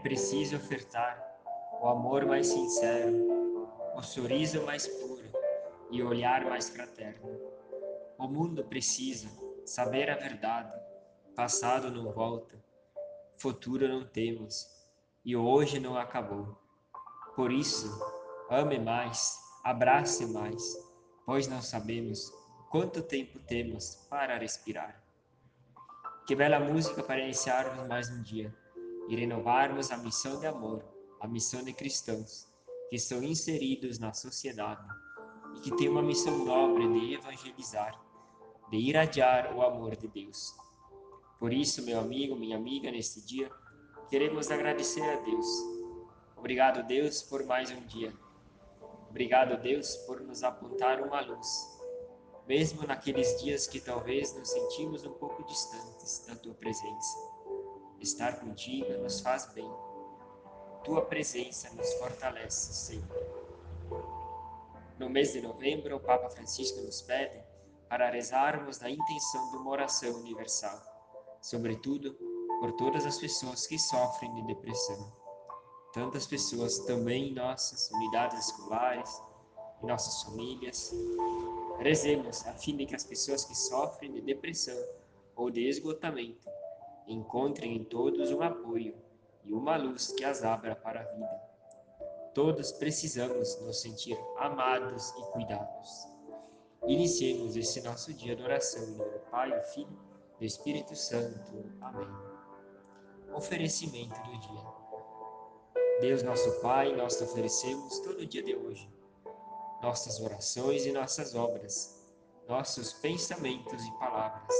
preciso ofertar o amor mais sincero, o sorriso mais puro e o olhar mais fraterno. O mundo precisa saber a verdade. Passado não volta, futuro não temos e hoje não acabou. Por isso, ame mais, abrace mais, pois não sabemos quanto tempo temos para respirar. Que bela música para iniciarmos mais um dia e renovarmos a missão de amor, a missão de cristãos que estão inseridos na sociedade e que têm uma missão nobre de evangelizar, de irradiar o amor de Deus. Por isso, meu amigo, minha amiga, neste dia, queremos agradecer a Deus. Obrigado, Deus, por mais um dia. Obrigado, Deus, por nos apontar uma luz mesmo naqueles dias que talvez nos sentimos um pouco distantes da tua presença. Estar contigo nos faz bem. Tua presença nos fortalece sempre. No mês de novembro, o Papa Francisco nos pede para rezarmos na intenção de uma oração universal, sobretudo por todas as pessoas que sofrem de depressão. Tantas pessoas também em nossas unidades escolares, em nossas famílias, Rezemos a fim de que as pessoas que sofrem de depressão ou de esgotamento encontrem em todos um apoio e uma luz que as abra para a vida. Todos precisamos nos sentir amados e cuidados. Iniciemos esse nosso dia de oração em nome do Pai, do Filho e do Espírito Santo. Amém. Oferecimento do dia. Deus nosso Pai, nós te oferecemos todo o dia de hoje nossas orações e nossas obras, nossos pensamentos e palavras,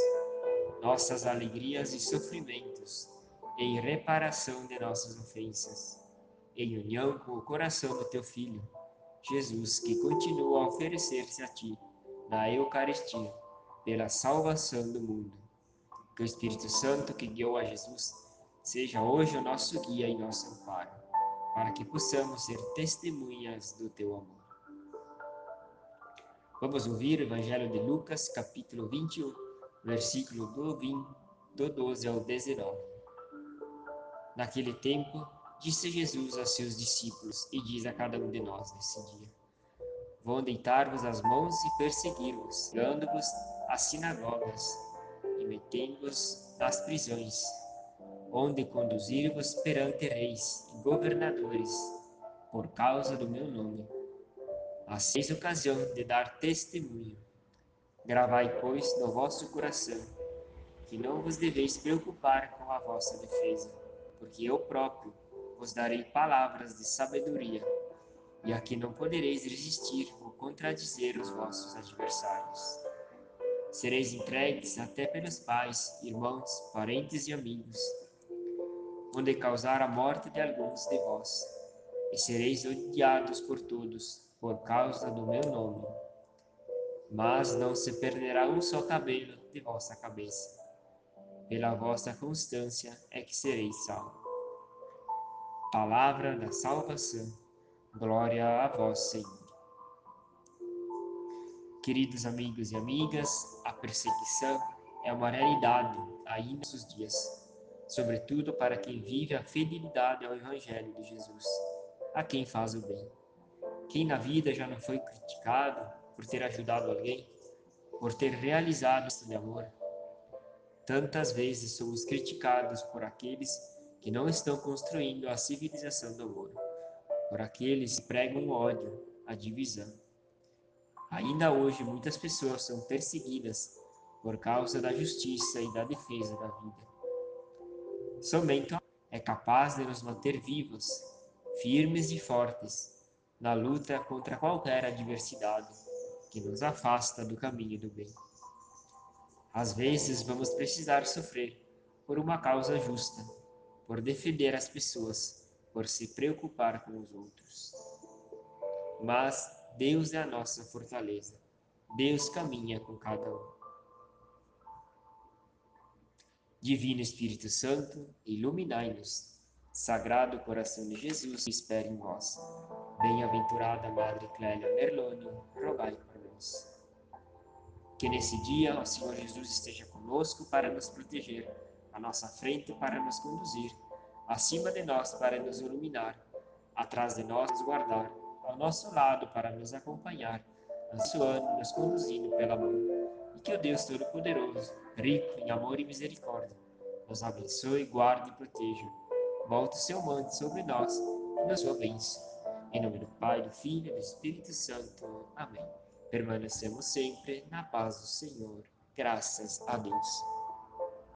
nossas alegrias e sofrimentos, em reparação de nossas ofensas, em união com o coração do teu Filho, Jesus, que continua a oferecer-se a ti na Eucaristia, pela salvação do mundo. Que o Espírito Santo que guiou a Jesus seja hoje o nosso guia e nosso amparo, para que possamos ser testemunhas do teu amor. Vamos ouvir o Evangelho de Lucas, capítulo 21, versículo do, 20, do 12 ao 19. Naquele tempo, disse Jesus a seus discípulos e diz a cada um de nós nesse dia: Vão deitar-vos as mãos e persegui-vos, levando-vos às sinagogas e metendo-vos nas prisões, onde conduzir-vos perante reis e governadores, por causa do meu nome Aceis ocasião de dar testemunho. Gravai, pois, no vosso coração, que não vos deveis preocupar com a vossa defesa, porque eu próprio vos darei palavras de sabedoria, e aqui não podereis resistir ou contradizer os vossos adversários. Sereis entregues até pelos pais, irmãos, parentes e amigos, onde causar a morte de alguns de vós, e sereis odiados por todos por causa do meu nome. Mas não se perderá um só cabelo de vossa cabeça. Pela vossa constância é que sereis salvos. Palavra da salvação. Glória a vós, Senhor. Queridos amigos e amigas, a perseguição é uma realidade ainda nos dias, sobretudo para quem vive a fidelidade ao Evangelho de Jesus, a quem faz o bem. Quem na vida já não foi criticado por ter ajudado alguém, por ter realizado isso de amor? Tantas vezes somos criticados por aqueles que não estão construindo a civilização do amor, por aqueles que pregam o ódio, a divisão. Ainda hoje muitas pessoas são perseguidas por causa da justiça e da defesa da vida. Somente é capaz de nos manter vivos, firmes e fortes, na luta contra qualquer adversidade que nos afasta do caminho do bem. Às vezes vamos precisar sofrer por uma causa justa, por defender as pessoas, por se preocupar com os outros. Mas Deus é a nossa fortaleza. Deus caminha com cada um. Divino Espírito Santo, iluminai-nos. Sagrado coração de Jesus, espere em vós. Bem-aventurada Madre Clélia Merloni, rogai por nós. Que nesse dia o Senhor Jesus esteja conosco para nos proteger, à nossa frente para nos conduzir, acima de nós para nos iluminar, atrás de nós nos guardar, ao nosso lado para nos acompanhar, abençoando, nos conduzindo pela mão. E que o Deus Todo-Poderoso, rico em amor e misericórdia, nos abençoe, guarde e proteja. Volte seu manto sobre nós e nos sua bênção. Em nome do Pai, do Filho e do Espírito Santo. Amém. Permanecemos sempre na paz do Senhor. Graças a Deus.